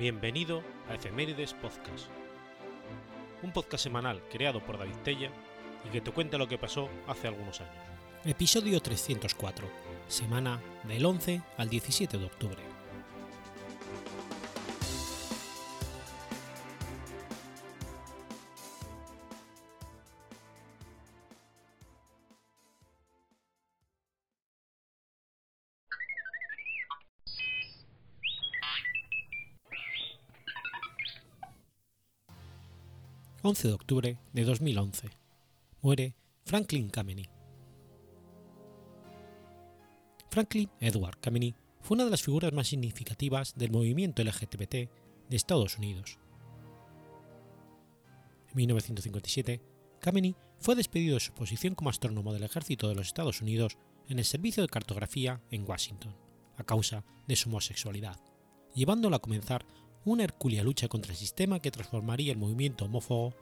Bienvenido a Efemérides Podcast, un podcast semanal creado por David Tella y que te cuenta lo que pasó hace algunos años. Episodio 304, semana del 11 al 17 de octubre. 11 de octubre de 2011. Muere Franklin Kameny. Franklin Edward Kameny fue una de las figuras más significativas del movimiento LGBT de Estados Unidos. En 1957, Kameny fue despedido de su posición como astrónomo del ejército de los Estados Unidos en el servicio de cartografía en Washington, a causa de su homosexualidad, llevándolo a comenzar una hercúlea lucha contra el sistema que transformaría el movimiento homófobo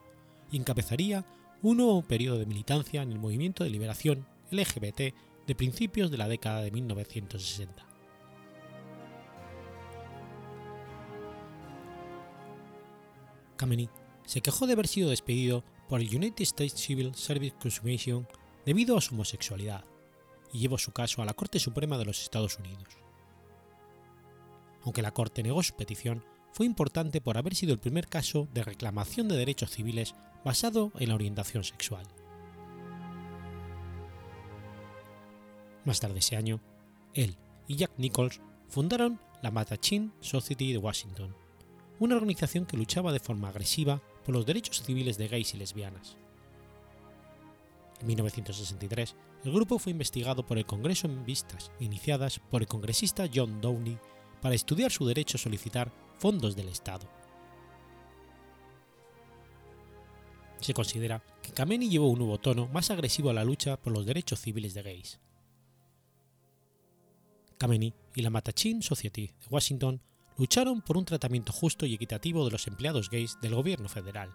y encabezaría un nuevo periodo de militancia en el movimiento de liberación LGBT de principios de la década de 1960. Kameny se quejó de haber sido despedido por el United States Civil Service Commission debido a su homosexualidad y llevó su caso a la Corte Suprema de los Estados Unidos. Aunque la Corte negó su petición, fue importante por haber sido el primer caso de reclamación de derechos civiles basado en la orientación sexual. Más tarde ese año, él y Jack Nichols fundaron la Mattachine Society de Washington, una organización que luchaba de forma agresiva por los derechos civiles de gays y lesbianas. En 1963, el grupo fue investigado por el Congreso en vistas iniciadas por el congresista John Downey para estudiar su derecho a solicitar fondos del Estado. Se considera que Kameny llevó un nuevo tono más agresivo a la lucha por los derechos civiles de gays. Kameny y la Mattachine Society de Washington lucharon por un tratamiento justo y equitativo de los empleados gays del gobierno federal,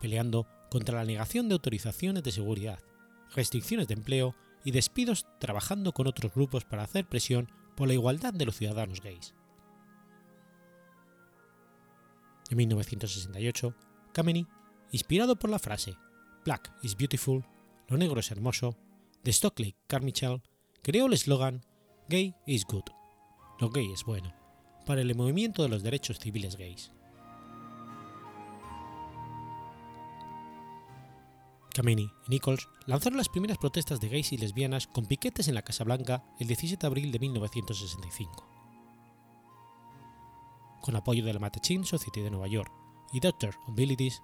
peleando contra la negación de autorizaciones de seguridad, restricciones de empleo y despidos trabajando con otros grupos para hacer presión por la igualdad de los ciudadanos gays. En 1968, Kameny, inspirado por la frase Black is beautiful, lo negro es hermoso, de Stockley Carmichael, creó el eslogan Gay is good, lo gay es bueno, para el movimiento de los derechos civiles gays. Kameny y Nichols lanzaron las primeras protestas de gays y lesbianas con piquetes en la Casa Blanca el 17 de abril de 1965. Con apoyo de la Mattachine Society de Nueva York y Doctor Abilities,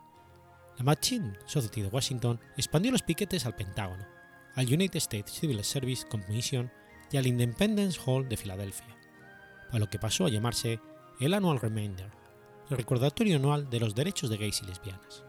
la Mattachine Society de Washington expandió los piquetes al Pentágono, al United States Civil Service Commission y al Independence Hall de Filadelfia, a lo que pasó a llamarse el Annual Reminder, el recordatorio anual de los derechos de gays y lesbianas.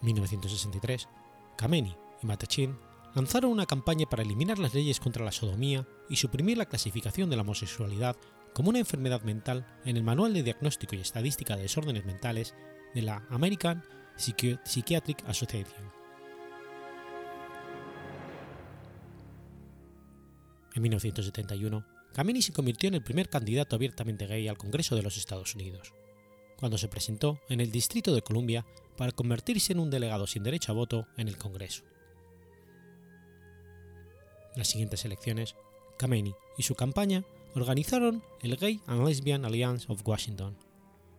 En 1963, Kameny y Mattachine lanzaron una campaña para eliminar las leyes contra la sodomía y suprimir la clasificación de la homosexualidad como una enfermedad mental en el Manual de Diagnóstico y Estadística de Desórdenes Mentales de la American Psychiatric Association. En 1971, Kameny se convirtió en el primer candidato abiertamente gay al Congreso de los Estados Unidos, cuando se presentó en el Distrito de Columbia para convertirse en un delegado sin derecho a voto en el Congreso. Las siguientes elecciones, Kameny y su campaña organizaron el Gay and Lesbian Alliance of Washington,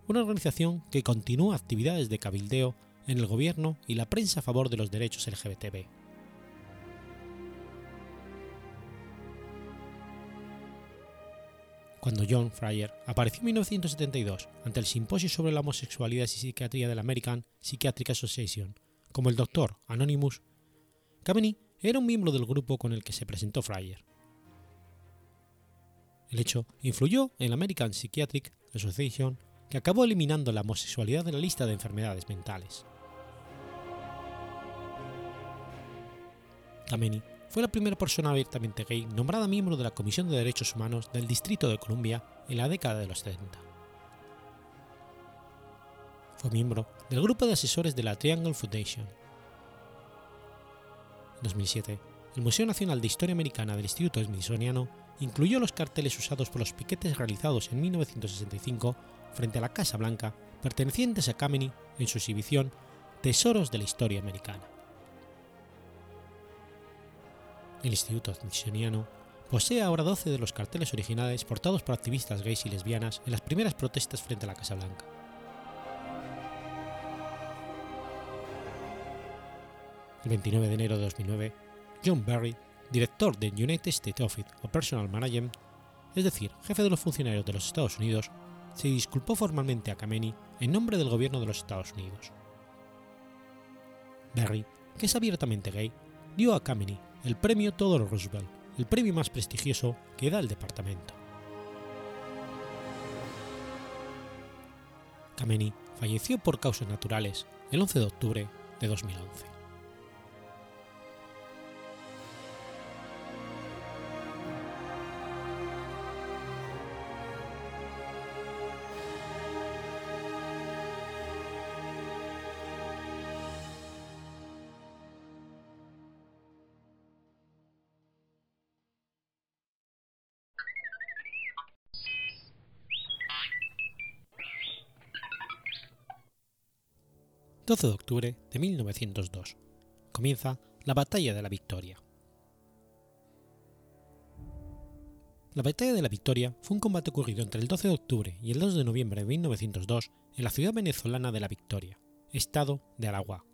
una organización que continúa actividades de cabildeo en el gobierno y la prensa a favor de los derechos LGBTB. Cuando John Fryer apareció en 1972 ante el Simposio sobre la Homosexualidad y Psiquiatría de la American Psychiatric Association como el Dr. Anonymous, Kameny era un miembro del grupo con el que se presentó Fryer. El hecho influyó en la American Psychiatric Association, que acabó eliminando la homosexualidad de la lista de enfermedades mentales. Kameny fue la primera persona abiertamente gay nombrada miembro de la Comisión de Derechos Humanos del Distrito de Columbia en la década de los 70. Fue miembro del grupo de asesores de la Triangle Foundation. En 2007, el Museo Nacional de Historia Americana del Instituto Smithsoniano incluyó los carteles usados por los piquetes realizados en 1965 frente a la Casa Blanca pertenecientes a Kameny en su exhibición Tesoros de la Historia Americana. El Instituto Smithsoniano posee ahora 12 de los carteles originales portados por activistas gays y lesbianas en las primeras protestas frente a la Casa Blanca. El 29 de enero de 2009, John Barry, director del United States Office of Personal Management, es decir, jefe de los funcionarios de los Estados Unidos, se disculpó formalmente a Kameny en nombre del gobierno de los Estados Unidos. Barry, que es abiertamente gay, dio a Kameny el premio Theodore Roosevelt, el premio más prestigioso que da el departamento. Kameny falleció por causas naturales el 11 de octubre de 2011. 12 de octubre de 1902. Comienza la Batalla de la Victoria. La Batalla de la Victoria fue un combate ocurrido entre el 12 de octubre y el 2 de noviembre de 1902 en la ciudad venezolana de La Victoria, estado de Aragua.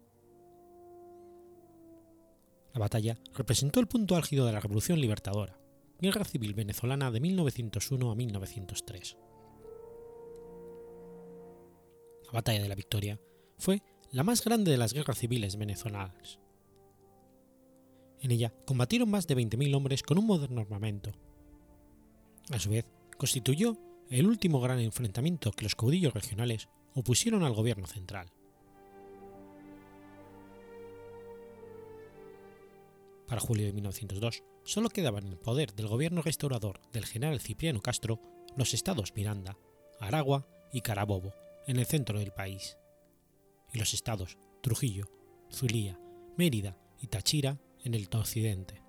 La batalla representó el punto álgido de la Revolución Libertadora, Guerra Civil Venezolana de 1901 a 1903. La Batalla de la Victoria fue la más grande de las guerras civiles venezolanas. En ella combatieron más de 20.000 hombres con un moderno armamento. A su vez, constituyó el último gran enfrentamiento que los caudillos regionales opusieron al gobierno central. Para julio de 1902, solo quedaban en el poder del gobierno restaurador del general Cipriano Castro los estados Miranda, Aragua y Carabobo, en el centro del país y los estados Trujillo, Zulia, Mérida y Táchira en el occidente.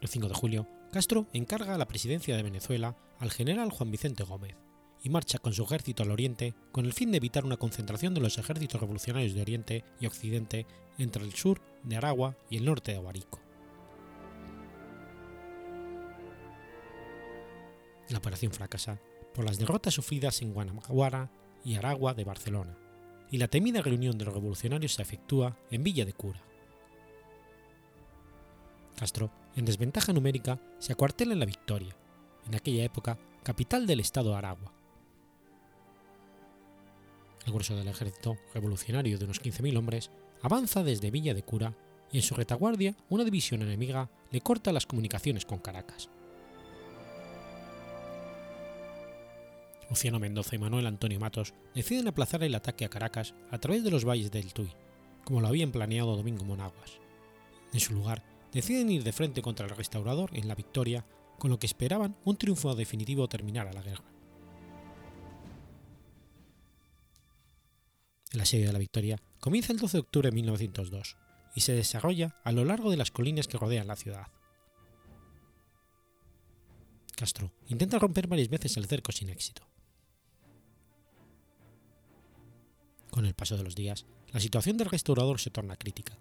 El 5 de julio, Castro encarga la presidencia de Venezuela al general Juan Vicente Gómez y marcha con su ejército al oriente con el fin de evitar una concentración de los ejércitos revolucionarios de Oriente y Occidente entre el sur de Aragua y el norte de Abarico. La operación fracasa por las derrotas sufridas en Guanajuara y Aragua de Barcelona, y la temida reunión de los revolucionarios se efectúa en Villa de Cura. Castro, en desventaja numérica, se acuartela en la Victoria, en aquella época capital del estado Aragua. El grueso del ejército revolucionario de unos 15.000 hombres avanza desde Villa de Cura y en su retaguardia una división enemiga le corta las comunicaciones con Caracas. Luciano Mendoza y Manuel Antonio Matos deciden aplazar el ataque a Caracas a través de los valles del Tuy, como lo habían planeado Domingo Monaguas. En su lugar, deciden ir de frente contra el restaurador en la victoria, con lo que esperaban un triunfo definitivo terminar a la guerra. El asedio de la victoria comienza el 12 de octubre de 1902 y se desarrolla a lo largo de las colinas que rodean la ciudad. Castro intenta romper varias veces el cerco sin éxito. Con el paso de los días, la situación del restaurador se torna crítica.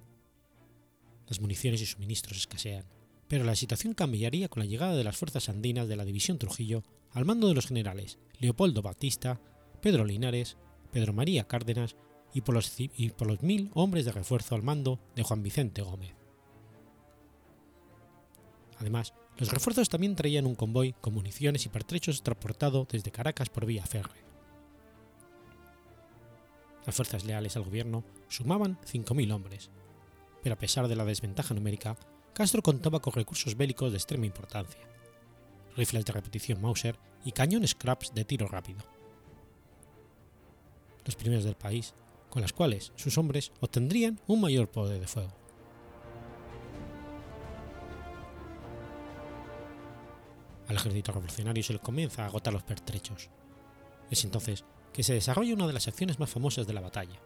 Las municiones y suministros escasean, pero la situación cambiaría con la llegada de las fuerzas andinas de la División Trujillo al mando de los generales Leopoldo Batista, Pedro Linares, Pedro María Cárdenas y por, los, y por los mil hombres de refuerzo al mando de Juan Vicente Gómez. Además, los refuerzos también traían un convoy con municiones y pertrechos transportado desde Caracas por vía férrea. Las fuerzas leales al gobierno sumaban 5.000 hombres, pero a pesar de la desventaja numérica, Castro contaba con recursos bélicos de extrema importancia, rifles de repetición Mauser y cañones Krabs de tiro rápido. Los primeros del país, con las cuales sus hombres obtendrían un mayor poder de fuego. Al ejército revolucionario se le comienza a agotar los pertrechos. Es entonces que se desarrolla una de las acciones más famosas de la batalla.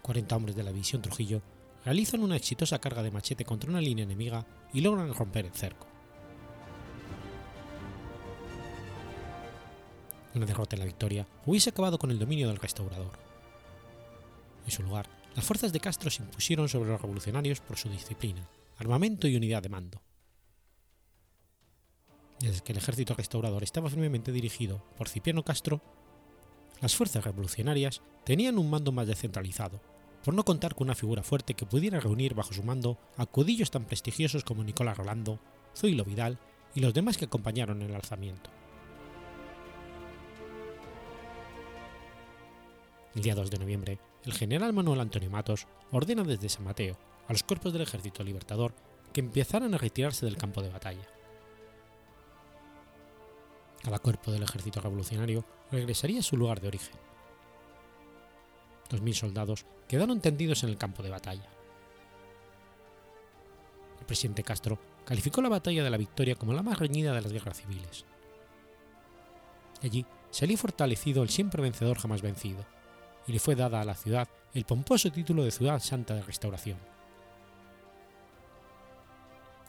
40 hombres de la división Trujillo realizan una exitosa carga de machete contra una línea enemiga y logran romper el cerco. Una derrota en la victoria hubiese acabado con el dominio del restaurador. En su lugar, las fuerzas de Castro se impusieron sobre los revolucionarios por su disciplina, armamento y unidad de mando. Desde que el ejército restaurador estaba firmemente dirigido por Cipriano Castro, las fuerzas revolucionarias tenían un mando más descentralizado, por no contar con una figura fuerte que pudiera reunir bajo su mando a cudillos tan prestigiosos como Nicolás Rolando, Zoilo Vidal y los demás que acompañaron el alzamiento. El día 2 de noviembre, el general Manuel Antonio Matos ordena desde San Mateo a los cuerpos del Ejército Libertador que empezaran a retirarse del campo de batalla. Cada cuerpo del ejército revolucionario regresaría a su lugar de origen. 2.000 soldados quedaron tendidos en el campo de batalla. El presidente Castro calificó la batalla de la victoria como la más reñida de las guerras civiles. Allí salió fortalecido el siempre vencedor jamás vencido, y le fue dada a la ciudad el pomposo título de Ciudad Santa de Restauración.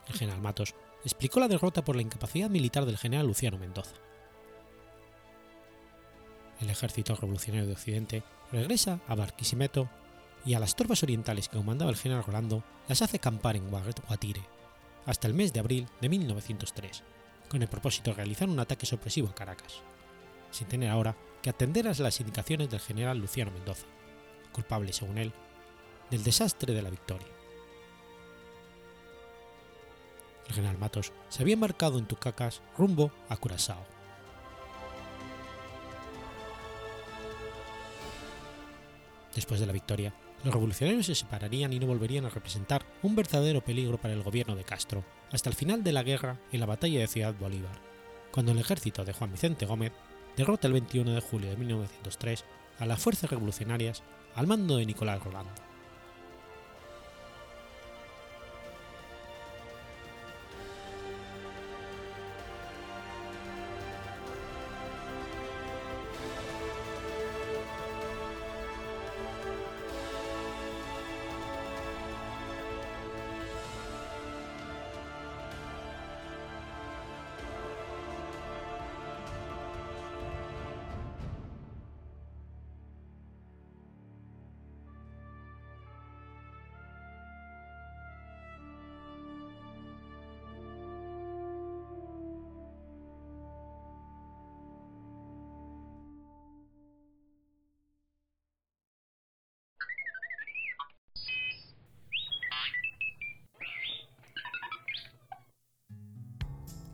El general Matos explicó la derrota por la incapacidad militar del general Luciano Mendoza. El ejército revolucionario de Occidente regresa a Barquisimeto y a las tropas orientales que comandaba el general Rolando las hace acampar en Guatire hasta el mes de abril de 1903, con el propósito de realizar un ataque sorpresivo a Caracas, sin tener ahora que atender a las indicaciones del general Luciano Mendoza, culpable, según él, del desastre de la victoria. El general Matos se había embarcado en Tucacas rumbo a Curazao. Después de la victoria, los revolucionarios se separarían y no volverían a representar un verdadero peligro para el gobierno de Castro hasta el final de la guerra en la batalla de Ciudad Bolívar, cuando el ejército de Juan Vicente Gómez derrota el 21 de julio de 1903 a las fuerzas revolucionarias al mando de Nicolás Rolando.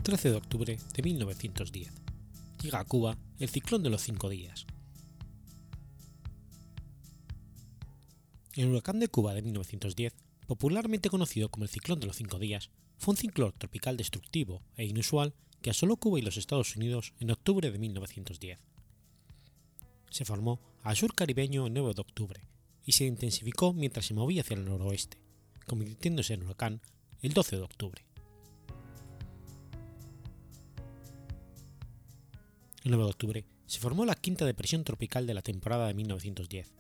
13 de octubre de 1910. Llega a Cuba el ciclón de los cinco días. El huracán de Cuba de 1910, popularmente conocido como el ciclón de los cinco días, fue un ciclón tropical destructivo e inusual que asoló Cuba y los Estados Unidos en octubre de 1910. Se formó al sur caribeño el 9 de octubre y se intensificó mientras se movía hacia el noroeste, convirtiéndose en huracán el 12 de octubre. El 9 de octubre, se formó la quinta depresión tropical de la temporada de 1910,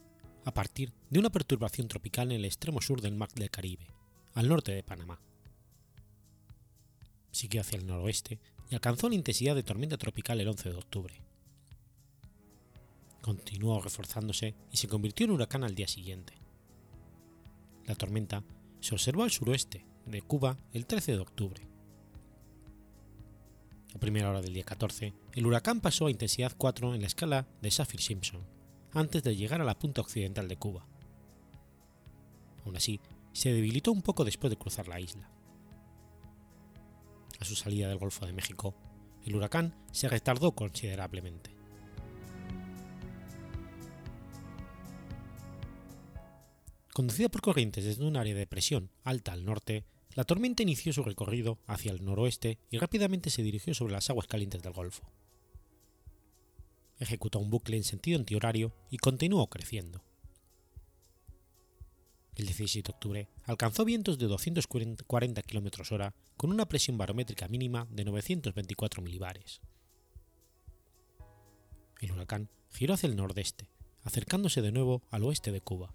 a partir de una perturbación tropical en el extremo sur del Mar del Caribe, al norte de Panamá. Siguió hacia el noroeste y alcanzó la intensidad de tormenta tropical el 11 de octubre. Continuó reforzándose y se convirtió en huracán al día siguiente. La tormenta se observó al suroeste de Cuba el 13 de octubre a primera hora del día 14, el huracán pasó a intensidad 4 en la escala de Saffir-Simpson, antes de llegar a la punta occidental de Cuba. Aún así, se debilitó un poco después de cruzar la isla. A su salida del Golfo de México, el huracán se retardó considerablemente. Conducida por corrientes desde un área de presión alta al norte, la tormenta inició su recorrido hacia el noroeste y rápidamente se dirigió sobre las aguas calientes del Golfo. Ejecutó un bucle en sentido antihorario y continuó creciendo. El 17 de octubre alcanzó vientos de 240 km hora con una presión barométrica mínima de 924 milibares. El huracán giró hacia el nordeste, acercándose de nuevo al oeste de Cuba,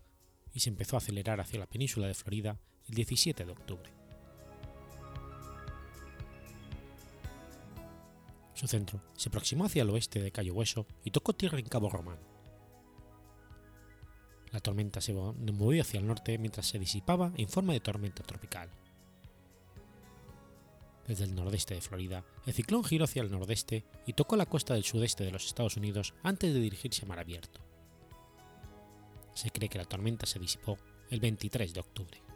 y se empezó a acelerar hacia la península de Florida el 17 de octubre. Su centro se aproximó hacia el oeste de Cayo Hueso y tocó tierra en Cabo Román. La tormenta se movió hacia el norte mientras se disipaba en forma de tormenta tropical. Desde el nordeste de Florida, el ciclón giró hacia el nordeste y tocó la costa del sudeste de los Estados Unidos antes de dirigirse a mar abierto. Se cree que la tormenta se disipó el 23 de octubre.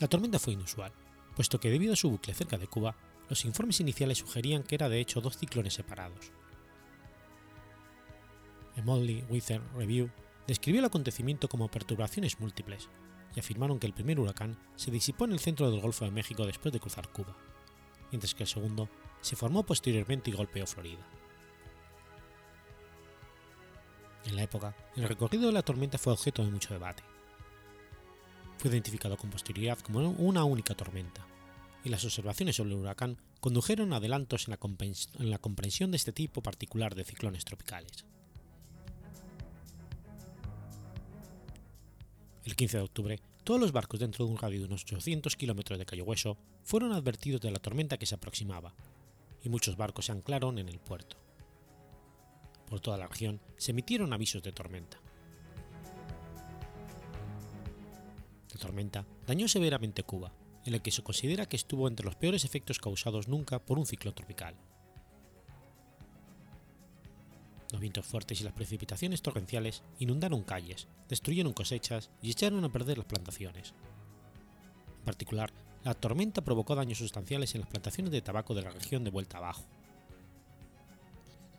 La tormenta fue inusual, puesto que debido a su bucle cerca de Cuba, los informes iniciales sugerían que era de hecho dos ciclones separados. El Motley Weather Review describió el acontecimiento como perturbaciones múltiples y afirmaron que el primer huracán se disipó en el centro del Golfo de México después de cruzar Cuba, mientras que el segundo se formó posteriormente y golpeó Florida. En la época, el recorrido de la tormenta fue objeto de mucho debate. Fue identificado con posterioridad como una única tormenta, y las observaciones sobre el huracán condujeron adelantos en la, en la comprensión de este tipo particular de ciclones tropicales. El 15 de octubre, todos los barcos dentro de un radio de unos 800 kilómetros de Cayo Hueso fueron advertidos de la tormenta que se aproximaba, y muchos barcos se anclaron en el puerto. Por toda la región se emitieron avisos de tormenta. Tormenta dañó severamente Cuba, en el que se considera que estuvo entre los peores efectos causados nunca por un ciclón tropical. Los vientos fuertes y las precipitaciones torrenciales inundaron calles, destruyeron cosechas y echaron a perder las plantaciones. En particular, la tormenta provocó daños sustanciales en las plantaciones de tabaco de la región de Vuelta Abajo.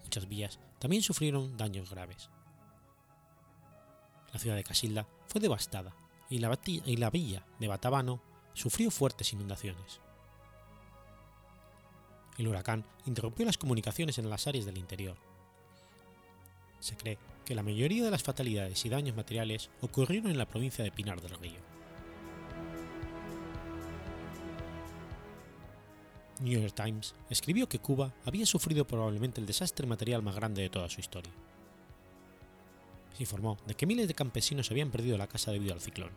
Muchas vías también sufrieron daños graves. La ciudad de Casilda fue devastada y la, villa de Batabano sufrió fuertes inundaciones. El huracán interrumpió las comunicaciones en las áreas del interior. Se cree que la mayoría de las fatalidades y daños materiales ocurrieron en la provincia de Pinar del Río. New York Times escribió que Cuba había sufrido probablemente el desastre material más grande de toda su historia. Se informó de que miles de campesinos habían perdido la casa debido al ciclón.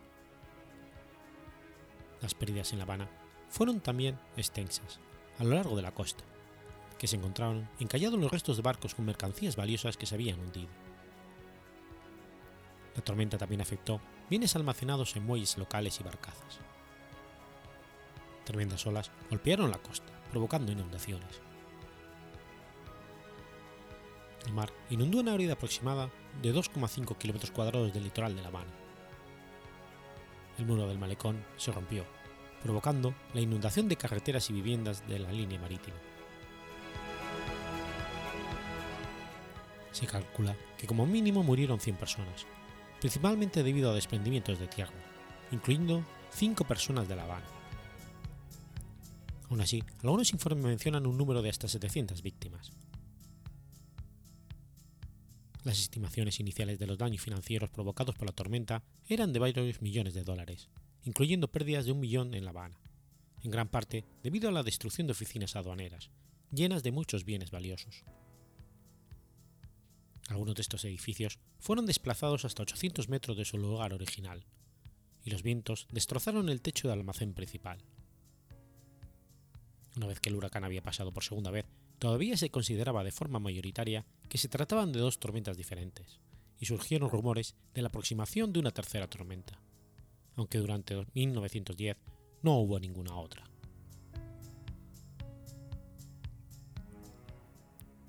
Las pérdidas en La Habana fueron también extensas, a lo largo de la costa, que se encontraron encallados los restos de barcos con mercancías valiosas que se habían hundido. La tormenta también afectó bienes almacenados en muelles locales y barcazas. Tremendas olas golpearon la costa, provocando inundaciones. El mar inundó una área aproximada de 2,5 kilómetros cuadrados del litoral de La Habana. El muro del malecón se rompió, provocando la inundación de carreteras y viviendas de la línea marítima. Se calcula que como mínimo murieron 100 personas, principalmente debido a desprendimientos de tierra, incluyendo 5 personas de La Habana. Aún así, algunos informes mencionan un número de hasta 700 víctimas. Las estimaciones iniciales de los daños financieros provocados por la tormenta eran de varios millones de dólares, incluyendo pérdidas de un millón en La Habana, en gran parte debido a la destrucción de oficinas aduaneras, llenas de muchos bienes valiosos. Algunos de estos edificios fueron desplazados hasta 800 metros de su lugar original, y los vientos destrozaron el techo del almacén principal. Una vez que el huracán había pasado por segunda vez, todavía se consideraba de forma mayoritaria que se trataban de dos tormentas diferentes, y surgieron rumores de la aproximación de una tercera tormenta, aunque durante 1910 no hubo ninguna otra.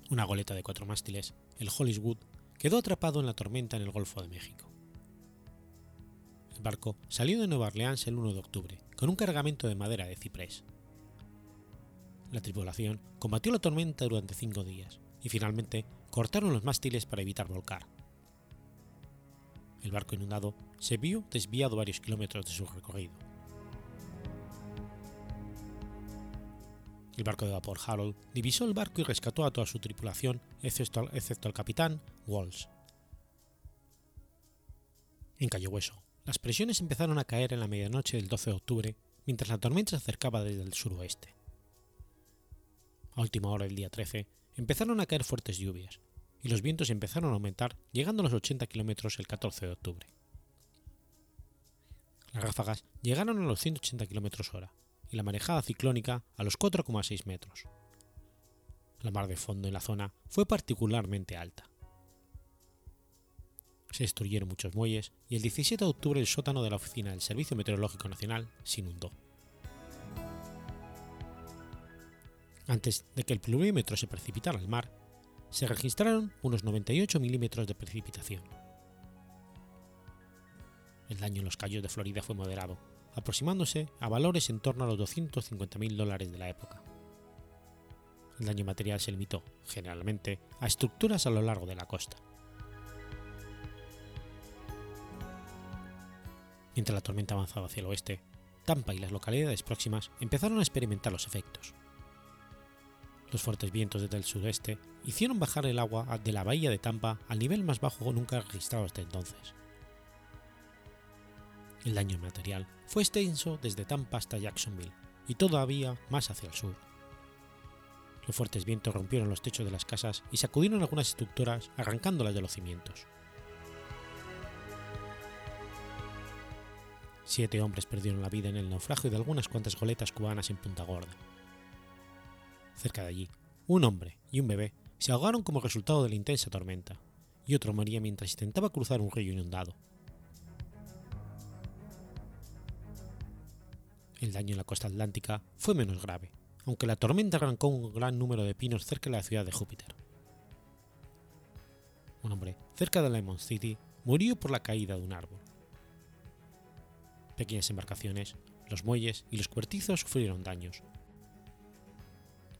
Una goleta de cuatro mástiles, el Hollywood, quedó atrapado en la tormenta en el Golfo de México. El barco salió de Nueva Orleans el 1 de octubre, con un cargamento de madera de ciprés. La tripulación combatió la tormenta durante cinco días y finalmente cortaron los mástiles para evitar volcar. El barco inundado se vio desviado varios kilómetros de su recorrido. El barco de vapor Harold divisó el barco y rescató a toda su tripulación, excepto, al capitán Walsh. En Cayo Hueso, las presiones empezaron a caer en la medianoche del 12 de octubre mientras la tormenta se acercaba desde el suroeste. A última hora del día 13 empezaron a caer fuertes lluvias, y los vientos empezaron a aumentar llegando a los 80 kilómetros el 14 de octubre. Las ráfagas llegaron a los 180 kilómetros hora y la marejada ciclónica a los 4,6 metros. La mar de fondo en la zona fue particularmente alta. Se destruyeron muchos muelles y el 17 de octubre el sótano de la oficina del Servicio Meteorológico Nacional se inundó. Antes de que el pluviómetro se precipitara al mar, se registraron unos 98 milímetros de precipitación. El daño en los cayos de Florida fue moderado, aproximándose a valores en torno a los 250.000 dólares de la época. El daño material se limitó, generalmente, a estructuras a lo largo de la costa. Mientras la tormenta avanzaba hacia el oeste, Tampa y las localidades próximas empezaron a experimentar los efectos. Los fuertes vientos desde el sudeste hicieron bajar el agua de la bahía de Tampa al nivel más bajo nunca registrado hasta entonces. El daño material fue extenso desde Tampa hasta Jacksonville y todavía más hacia el sur. Los fuertes vientos rompieron los techos de las casas y sacudieron algunas estructuras arrancándolas de los cimientos. Siete hombres perdieron la vida en el naufragio de algunas cuantas goletas cubanas en Punta Gorda. Cerca de allí, un hombre y un bebé se ahogaron como resultado de la intensa tormenta, y otro moría mientras intentaba cruzar un río inundado. El daño en la costa atlántica fue menos grave, aunque la tormenta arrancó un gran número de pinos cerca de la ciudad de Júpiter. Un hombre cerca de Lemon City murió por la caída de un árbol. Pequeñas embarcaciones, los muelles y los cuartizos sufrieron daños.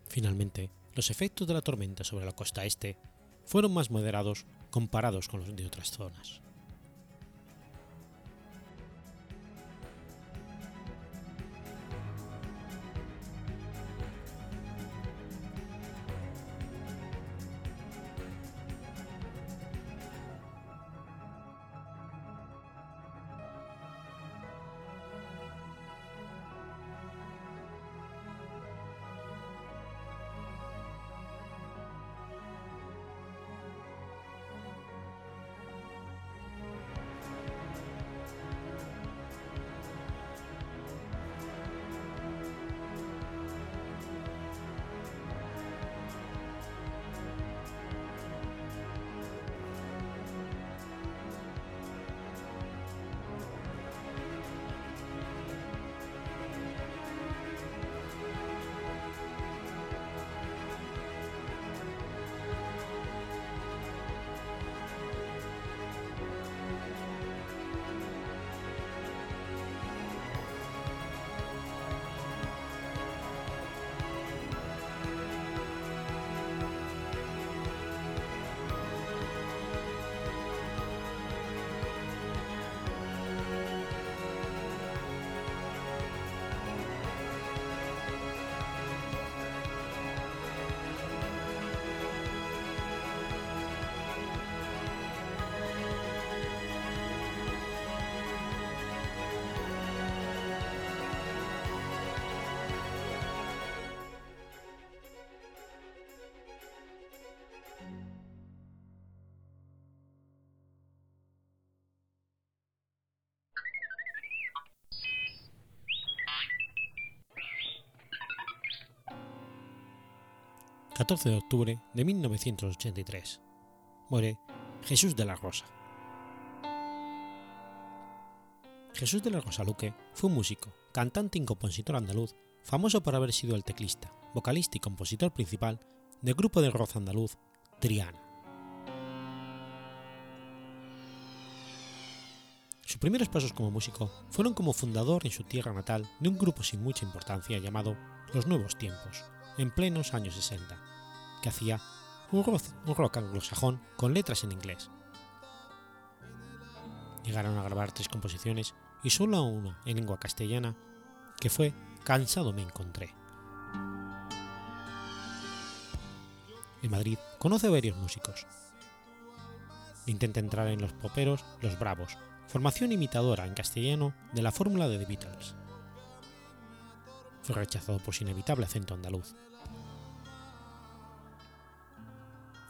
Finalmente, los efectos de la tormenta sobre la costa este fueron más moderados comparados con los de otras zonas. 14 de octubre de 1983. Muere Jesús de la Rosa. Jesús de la Rosa Luque fue un músico, cantante y compositor andaluz, famoso por haber sido el teclista, vocalista y compositor principal del grupo de rock andaluz Triana. Sus primeros pasos como músico fueron como fundador en su tierra natal de un grupo sin mucha importancia llamado Los Nuevos Tiempos, en plenos años 60, que hacía un rock, anglosajón con letras en inglés. Llegaron a grabar tres composiciones y solo una en lengua castellana, que fue Cansado me encontré. En Madrid conoce a varios músicos. Intenta entrar en los poperos Los Bravos, formación imitadora en castellano de la fórmula de The Beatles. Fue rechazado por su inevitable acento andaluz.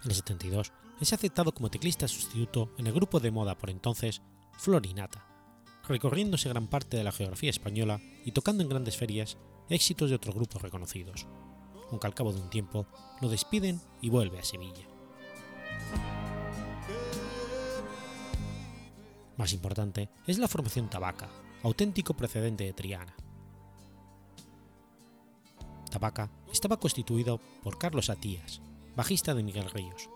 En el 72 es aceptado como teclista sustituto en el grupo de moda por entonces Florinata, recorriéndose gran parte de la geografía española y tocando en grandes ferias éxitos de otros grupos reconocidos, aunque al cabo de un tiempo lo despiden y vuelve a Sevilla. Más importante es la formación Tabaca, auténtico precedente de Triana. Tabaca estaba constituido por Carlos Atías, bajista de Miguel Ríos,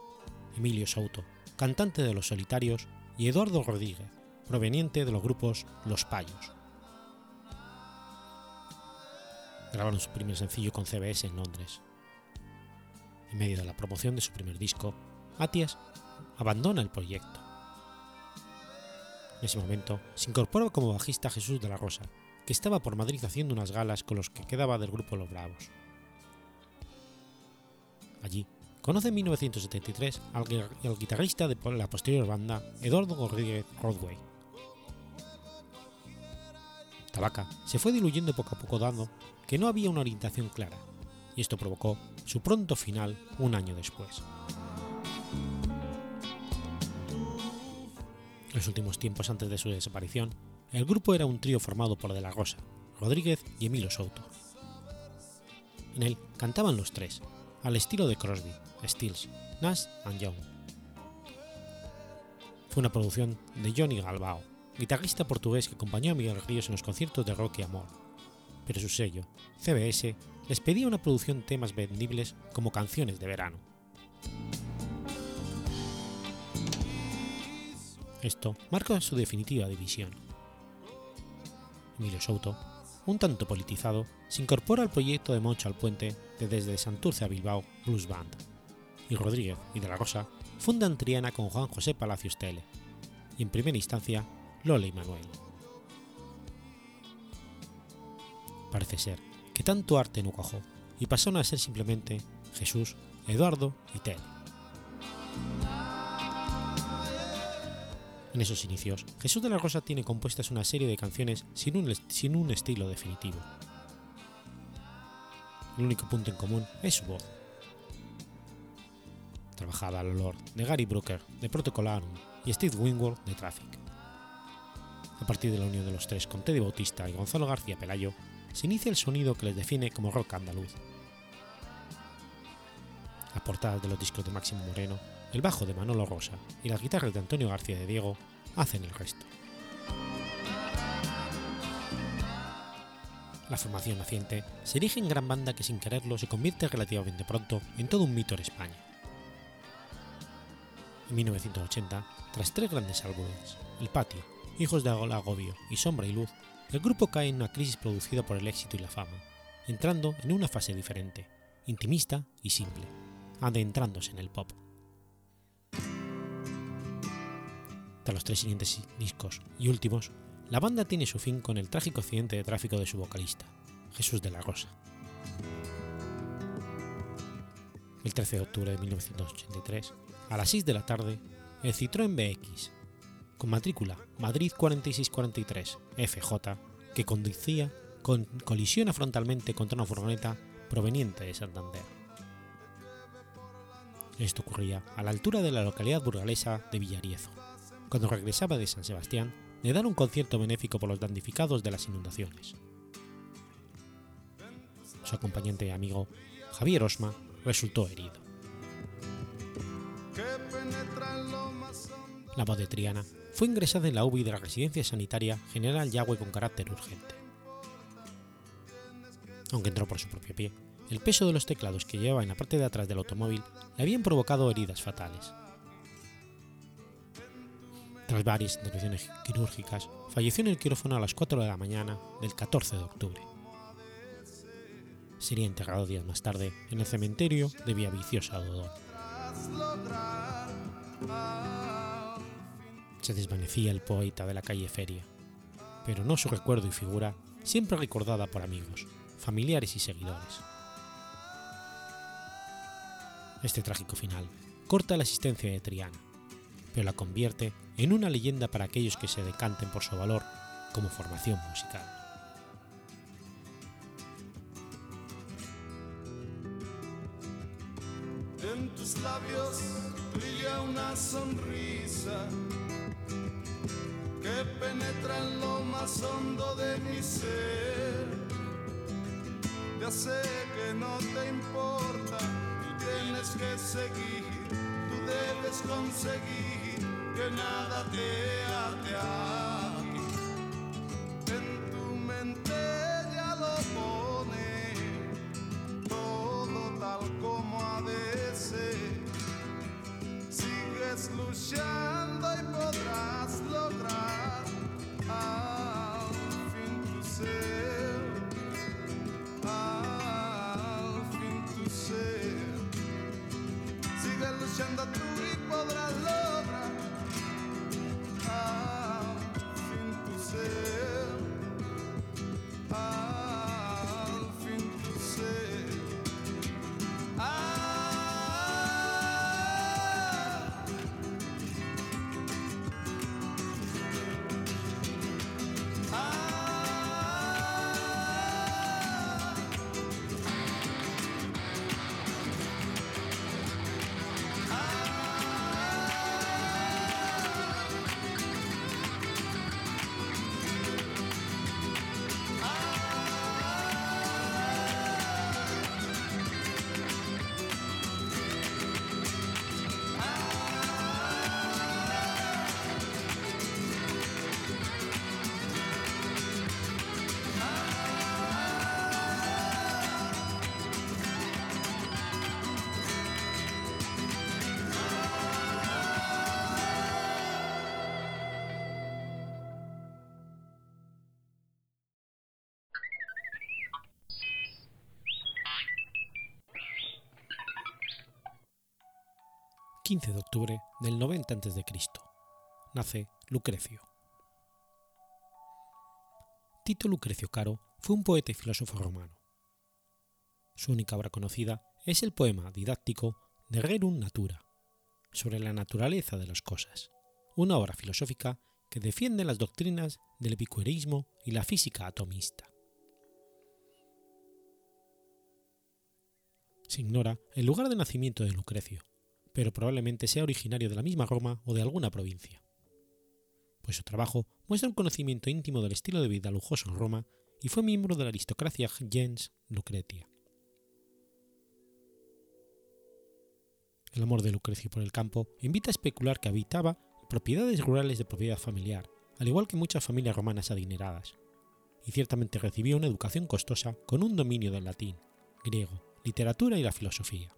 Emilio Souto, cantante de Los Solitarios, y Eduardo Rodríguez, proveniente de los grupos Los Payos. Grabaron su primer sencillo con CBS en Londres. En medio de la promoción de su primer disco, Atias abandona el proyecto. En ese momento se incorpora como bajista Jesús de la Rosa, que estaba por Madrid haciendo unas galas con los que quedaba del grupo Los Bravos. Allí conoce en 1973 al, guitarrista de la posterior banda Eduardo Rodríguez Rodway. Tabaca se fue diluyendo poco a poco dando que no había una orientación clara, y esto provocó su pronto final un año después. En los últimos tiempos antes de su desaparición, el grupo era un trío formado por De la Rosa, Rodríguez y Emilio Souto. En él cantaban los tres, al estilo de Crosby, Stills, Nash and Young. Fue una producción de Johnny Galbao, guitarrista portugués que acompañó a Miguel Ríos en los conciertos de rock y amor, pero su sello, CBS, les pedía una producción de temas vendibles como canciones de verano. Esto marca su definitiva división. Emilio Souto, un tanto politizado, se incorpora al proyecto de Mocho al Puente de Desde Santurce a Bilbao Blues Band, y Rodríguez y de la Rosa fundan Triana con Juan José Palacios Tele, y en primera instancia Lola y Manuel. Parece ser que tanto arte no cuajó y pasaron a ser simplemente Jesús, Eduardo y Tele. En esos inicios, Jesús de la Rosa tiene compuestas una serie de canciones sin un, sin un estilo definitivo. El único punto en común es su voz. Trabajada al olor de Gary Brooker de Protocolarum y Steve Winwood de Traffic. A partir de la unión de los tres con Teddy Bautista y Gonzalo García Pelayo, se inicia el sonido que les define como rock andaluz. Las portadas de los discos de Máximo Moreno el bajo de Manolo Rosa y las guitarras de Antonio García de Diego hacen el resto. La formación naciente se erige en gran banda que sin quererlo se convierte relativamente pronto en todo un mito en España. En 1980, tras tres grandes álbumes, El Patio, Hijos de Agobio y Sombra y Luz, el grupo cae en una crisis producida por el éxito y la fama, entrando en una fase diferente, intimista y simple, adentrándose en el pop. Tras los tres siguientes discos y últimos, la banda tiene su fin con el trágico accidente de tráfico de su vocalista, Jesús de la Rosa. El 13 de octubre de 1983, a las 6 de la tarde, el Citroën BX, con matrícula Madrid 4643 FJ, que conducía, con, colisiona frontalmente contra una furgoneta proveniente de Santander. Esto ocurría a la altura de la localidad burgalesa de Villariezo cuando regresaba de San Sebastián de dar un concierto benéfico por los damnificados de las inundaciones. Su acompañante y amigo, Javier Osma, resultó herido. La voz de Triana fue ingresada en la UBI de la Residencia Sanitaria General Yagüe con carácter urgente. Aunque entró por su propio pie, el peso de los teclados que llevaba en la parte de atrás del automóvil le habían provocado heridas fatales. Tras varias intervenciones quirúrgicas, falleció en el quirófano a las 4 de la mañana del 14 de octubre. Sería enterrado días más tarde en el cementerio de Villaviciosa Dodón. Se desvanecía el poeta de la calle Feria, pero no su recuerdo y figura, siempre recordada por amigos, familiares y seguidores. Este trágico final corta la existencia de Triana, pero la convierte en una leyenda para aquellos que se decanten por su valor como formación musical. En tus labios brilla una sonrisa que penetra en lo más hondo de mi ser. Ya sé que no te importa, tú tienes que seguir, tú debes conseguir que nada te ate ...15 de octubre del 90 a.C. Nace Lucrecio. Tito Lucrecio Caro fue un poeta y filósofo romano. Su única obra conocida es el poema didáctico De Rerum Natura, sobre la naturaleza de las cosas, una obra filosófica que defiende las doctrinas del epicureísmo y la física atomista. Se ignora el lugar de nacimiento de Lucrecio, pero probablemente sea originario de la misma Roma o de alguna provincia. Pues su trabajo muestra un conocimiento íntimo del estilo de vida lujoso en Roma y fue miembro de la aristocracia gens Lucretia. El amor de Lucrecio por el campo invita a especular que habitaba propiedades rurales de propiedad familiar, al igual que muchas familias romanas adineradas, y ciertamente recibió una educación costosa con un dominio del latín, griego, literatura y la filosofía.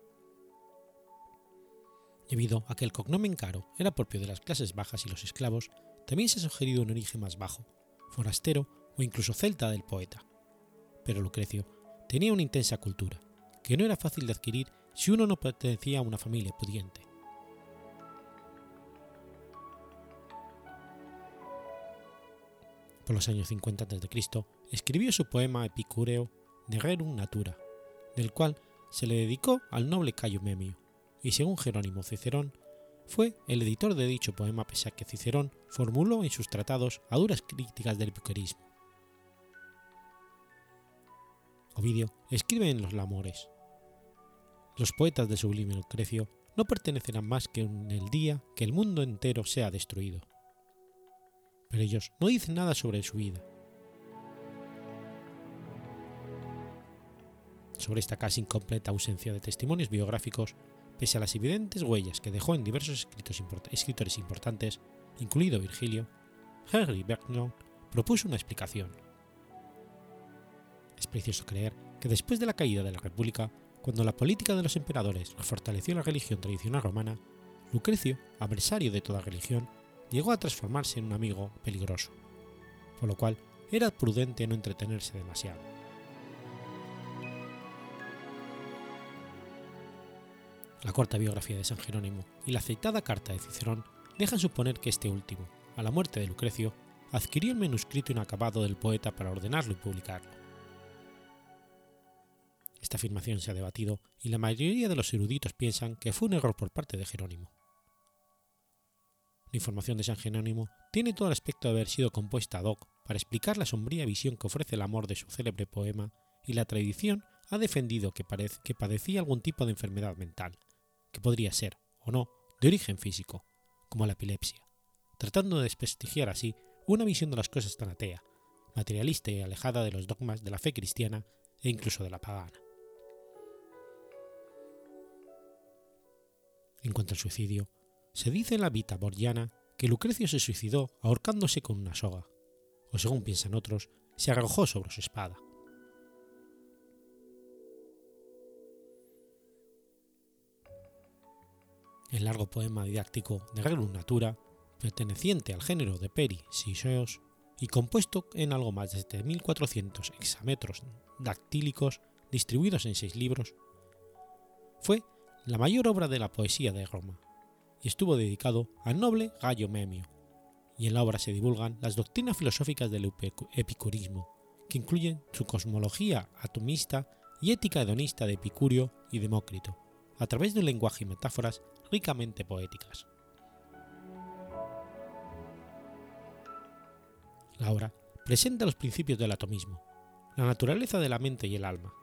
Debido a que el cognomen caro era propio de las clases bajas y los esclavos, también se ha sugerido un origen más bajo, forastero o incluso celta del poeta. Pero Lucrecio tenía una intensa cultura, que no era fácil de adquirir si uno no pertenecía a una familia pudiente. Por los años 50 a.C., escribió su poema epicúreo De Rerum Natura, del cual se le dedicó al noble Cayo Memio, y según Jerónimo Cicerón, fue el editor de dicho poema pese a que Cicerón formuló en sus tratados a duras críticas del epicureísmo. Ovidio escribe en Los Lamores. Los poetas de sublime Lucrecio no pertenecerán más que en el día que el mundo entero sea destruido. Pero ellos no dicen nada sobre su vida. Sobre esta casi incompleta ausencia de testimonios biográficos, pese a las evidentes huellas que dejó en diversos escritos escritores importantes, incluido Virgilio, Henry Bergson propuso una explicación. Es precioso creer que después de la caída de la República, cuando la política de los emperadores fortaleció la religión tradicional romana, Lucrecio, adversario de toda religión, llegó a transformarse en un amigo peligroso, por lo cual era prudente no entretenerse demasiado. La corta biografía de San Jerónimo y la aceitada carta de Cicerón dejan suponer que este último, a la muerte de Lucrecio, adquirió el manuscrito inacabado del poeta para ordenarlo y publicarlo. Esta afirmación se ha debatido y la mayoría de los eruditos piensan que fue un error por parte de Jerónimo. La información de San Jerónimo tiene todo el aspecto de haber sido compuesta ad hoc para explicar la sombría visión que ofrece el amor de su célebre poema y la tradición ha defendido que, que padecía algún tipo de enfermedad mental, que podría ser, o no, de origen físico, como la epilepsia, tratando de desprestigiar así una visión de las cosas tan atea, materialista y alejada de los dogmas de la fe cristiana e incluso de la pagana. En cuanto al suicidio, se dice en la Vita Borgiana que Lucrecio se suicidó ahorcándose con una soga, o según piensan otros, se arrojó sobre su espada. El largo poema didáctico de Rerum Natura, perteneciente al género de Peri Siseos y compuesto en algo más de 7.400 hexametros dactílicos distribuidos en seis libros, fue la mayor obra de la poesía de Roma y estuvo dedicado al noble Gallo Memio, y en la obra se divulgan las doctrinas filosóficas del epicurismo, que incluyen su cosmología atomista y ética hedonista de Epicurio y Demócrito, a través de un lenguaje y metáforas ricamente poéticas. La obra presenta los principios del atomismo, la naturaleza de la mente y el alma,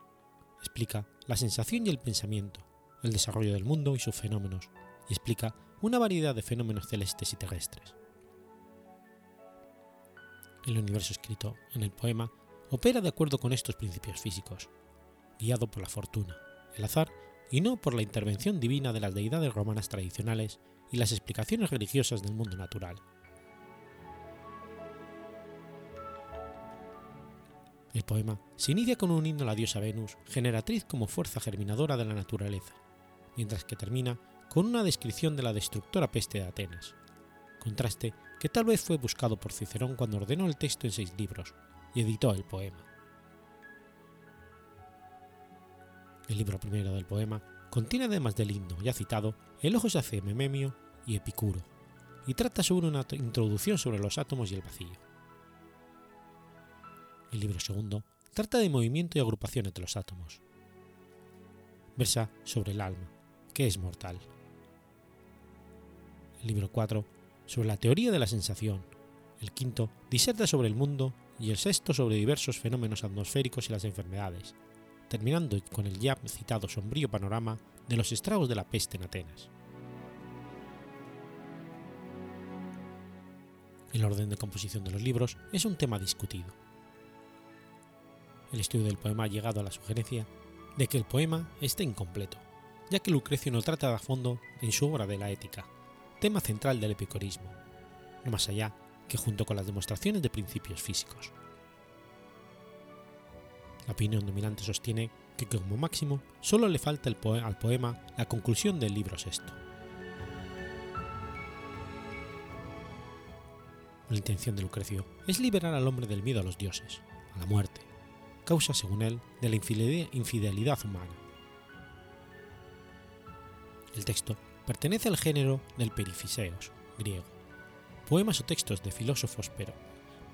explica la sensación y el pensamiento, el desarrollo del mundo y sus fenómenos, y explica una variedad de fenómenos celestes y terrestres. El universo escrito en el poema opera de acuerdo con estos principios físicos, guiado por la fortuna, el azar y no por la intervención divina de las deidades romanas tradicionales y las explicaciones religiosas del mundo natural. El poema se inicia con un himno a la diosa Venus, generatriz como fuerza germinadora de la naturaleza, mientras que termina con una descripción de la destructora peste de Atenas, contraste que tal vez fue buscado por Cicerón cuando ordenó el texto en seis libros y editó el poema. El libro primero del poema contiene además del himno ya citado elogios hacia Mememio y Epicuro, y trata sobre una introducción sobre los átomos y el vacío. El libro segundo trata de movimiento y agrupaciones de los átomos. Versa sobre el alma, que es mortal. El libro 4 sobre la teoría de la sensación. El quinto diserta sobre el mundo y el sexto sobre diversos fenómenos atmosféricos y las enfermedades, terminando con el ya citado sombrío panorama de los estragos de la peste en Atenas. El orden de composición de los libros es un tema discutido. El estudio del poema ha llegado a la sugerencia de que el poema esté incompleto, ya que Lucrecio no trata a fondo en su obra de la ética, tema central del epicorismo, no más allá que junto con las demostraciones de principios físicos. La opinión dominante sostiene que como máximo solo le falta al poema la conclusión del libro sexto. La intención de Lucrecio es liberar al hombre del miedo a los dioses, a la muerte, causa, según él, de la infidelidad humana. El texto pertenece al género del perifiseos griego, poemas o textos de filósofos pero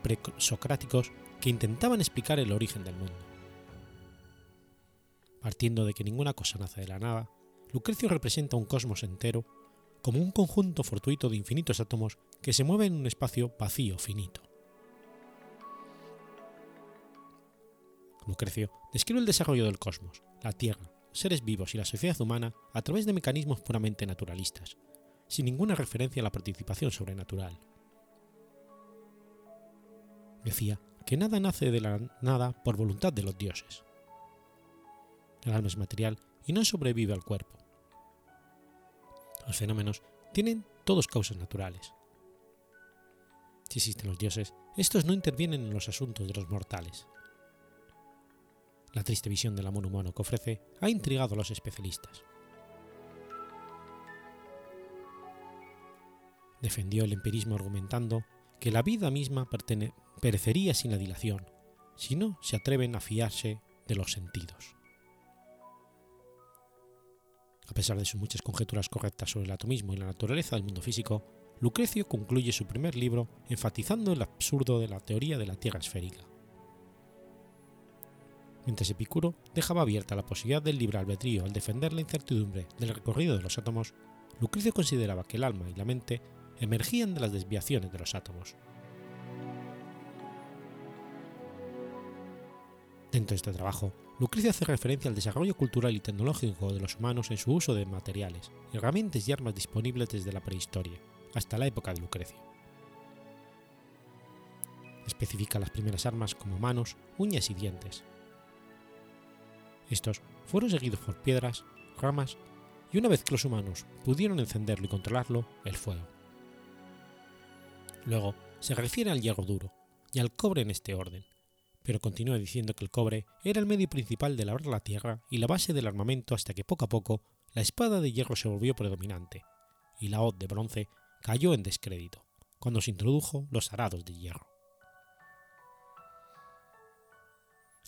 presocráticos que intentaban explicar el origen del mundo. Partiendo de que ninguna cosa nace de la nada, Lucrecio representa un cosmos entero como un conjunto fortuito de infinitos átomos que se mueven en un espacio vacío finito. Lucrecio describe el desarrollo del cosmos, la Tierra, seres vivos y la sociedad humana a través de mecanismos puramente naturalistas, sin ninguna referencia a la participación sobrenatural. Decía que nada nace de la nada por voluntad de los dioses. El alma es material y no sobrevive al cuerpo. Los fenómenos tienen todos causas naturales. Si existen los dioses, estos no intervienen en los asuntos de los mortales. La triste visión del amor humano que ofrece ha intrigado a los especialistas. Defendió el empirismo argumentando que la vida misma perecería sin la dilación, si no se atreven a fiarse de los sentidos. A pesar de sus muchas conjeturas correctas sobre el atomismo y la naturaleza del mundo físico, Lucrecio concluye su primer libro enfatizando el absurdo de la teoría de la Tierra esférica mientras Epicuro dejaba abierta la posibilidad del libre albedrío al defender la incertidumbre del recorrido de los átomos, Lucrecio consideraba que el alma y la mente emergían de las desviaciones de los átomos. Dentro de este trabajo, Lucrecio hace referencia al desarrollo cultural y tecnológico de los humanos en su uso de materiales, herramientas y armas disponibles desde la prehistoria hasta la época de Lucrecio. Especifica las primeras armas como manos, uñas y dientes. Estos fueron seguidos por piedras, ramas y una vez que los humanos pudieron encenderlo y controlarlo, el fuego. Luego se refiere al hierro duro y al cobre en este orden, pero continúa diciendo que el cobre era el medio principal de labrar la tierra y la base del armamento hasta que poco a poco la espada de hierro se volvió predominante y la hoz de bronce cayó en descrédito cuando se introdujo los arados de hierro.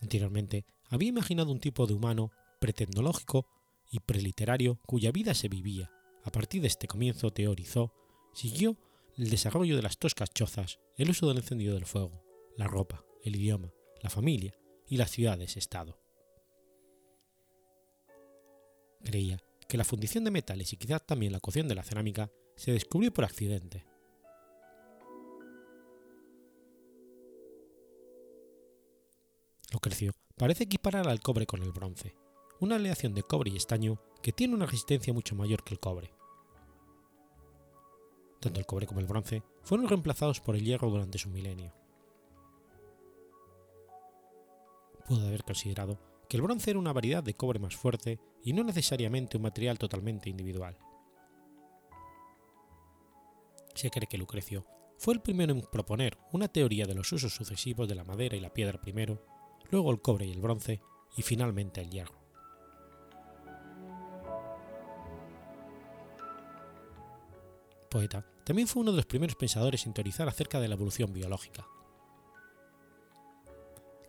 Anteriormente había imaginado un tipo de humano pretecnológico y preliterario cuya vida se vivía, a partir de este comienzo teorizó, siguió el desarrollo de las toscas chozas, el uso del encendido del fuego, la ropa, el idioma, la familia y las ciudades-estado. Creía que la fundición de metales y quizás también la cocción de la cerámica se descubrió por accidente. Lucrecio parece equiparar al cobre con el bronce, una aleación de cobre y estaño que tiene una resistencia mucho mayor que el cobre. Tanto el cobre como el bronce fueron reemplazados por el hierro durante su milenio. Pudo haber considerado que el bronce era una variedad de cobre más fuerte y no necesariamente un material totalmente individual. Se cree que Lucrecio fue el primero en proponer una teoría de los usos sucesivos de la madera y la piedra primero, luego el cobre y el bronce y finalmente el hierro. Poeta, también fue uno de los primeros pensadores en teorizar acerca de la evolución biológica.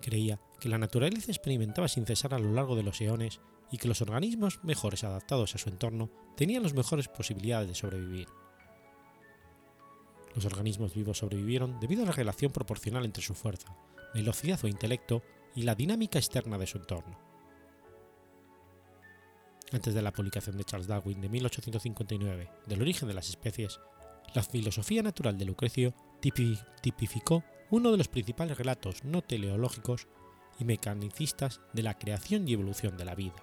Creía que la naturaleza experimentaba sin cesar a lo largo de los eones y que los organismos mejores adaptados a su entorno tenían las mejores posibilidades de sobrevivir. Los organismos vivos sobrevivieron debido a la relación proporcional entre su fuerza, velocidad o intelecto y la dinámica externa de su entorno. Antes de la publicación de Charles Darwin de 1859 del origen de las especies, la filosofía natural de Lucrecio tipificó uno de los principales relatos no teleológicos y mecanicistas de la creación y evolución de la vida.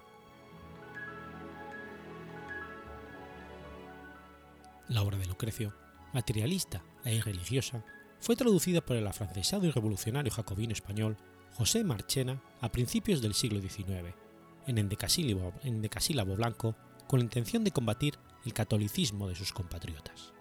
La obra de Lucrecio, materialista e religiosa, fue traducida por el afrancesado y revolucionario jacobino español José Marchena a principios del siglo XIX, en endecasílabo, endecasílabo blanco, con la intención de combatir el catolicismo de sus compatriotas.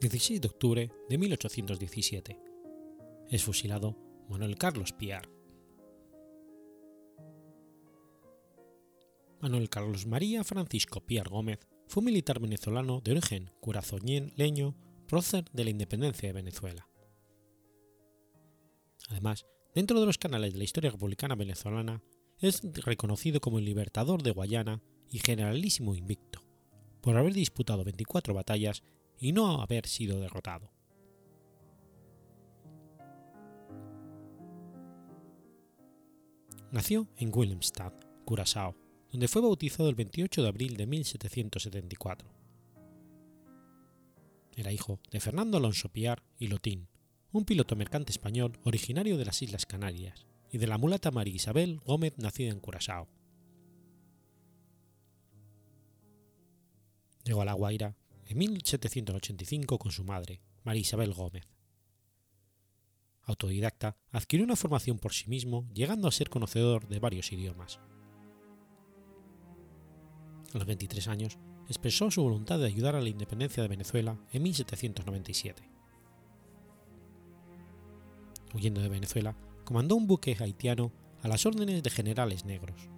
16 de octubre de 1817. Es fusilado Manuel Carlos Piar. Manuel Carlos María Francisco Piar Gómez fue un militar venezolano de origen leño, prócer de la independencia de Venezuela. Además, dentro de los canales de la historia republicana venezolana, es reconocido como el libertador de Guayana y generalísimo invicto, por haber disputado 24 batallas y no haber sido derrotado. nació en Willemstad, Curazao, donde fue bautizado el 28 de abril de 1774. Era hijo de Fernando Alonso Piar y Lotín, un piloto mercante español originario de las Islas Canarias, y de la mulata María Isabel Gómez nacida en Curazao. Llegó a La Guaira en 1785 con su madre, María Isabel Gómez. Autodidacta, adquirió una formación por sí mismo, llegando a ser conocedor de varios idiomas. A los 23 años, expresó su voluntad de ayudar a la independencia de Venezuela en 1797. Huyendo de Venezuela, comandó un buque haitiano a las órdenes de generales negros.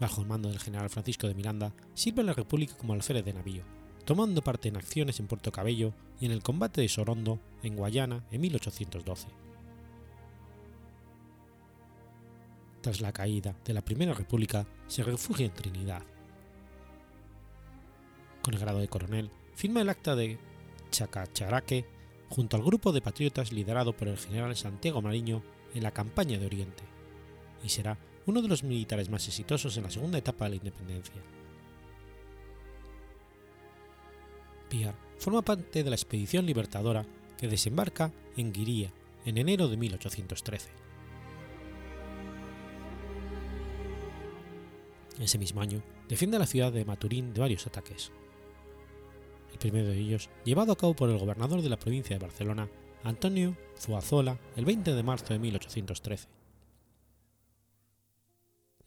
Bajo el mando del general Francisco de Miranda, sirve a la República como alférez de navío, tomando parte en acciones en Puerto Cabello y en el combate de Sorondo, en Guayana, en 1812. Tras la caída de la Primera República, se refugia en Trinidad. Con el grado de coronel, firma el acta de Chacacharaque junto al grupo de patriotas liderado por el general Santiago Mariño en la campaña de Oriente, y será uno de los militares más exitosos en la segunda etapa de la independencia. Piar forma parte de la expedición libertadora que desembarca en Guiría en enero de 1813. Ese mismo año, defiende a la ciudad de Maturín de varios ataques. El primero de ellos, llevado a cabo por el gobernador de la provincia de Barcelona, Antonio Zuazola, el 20 de marzo de 1813.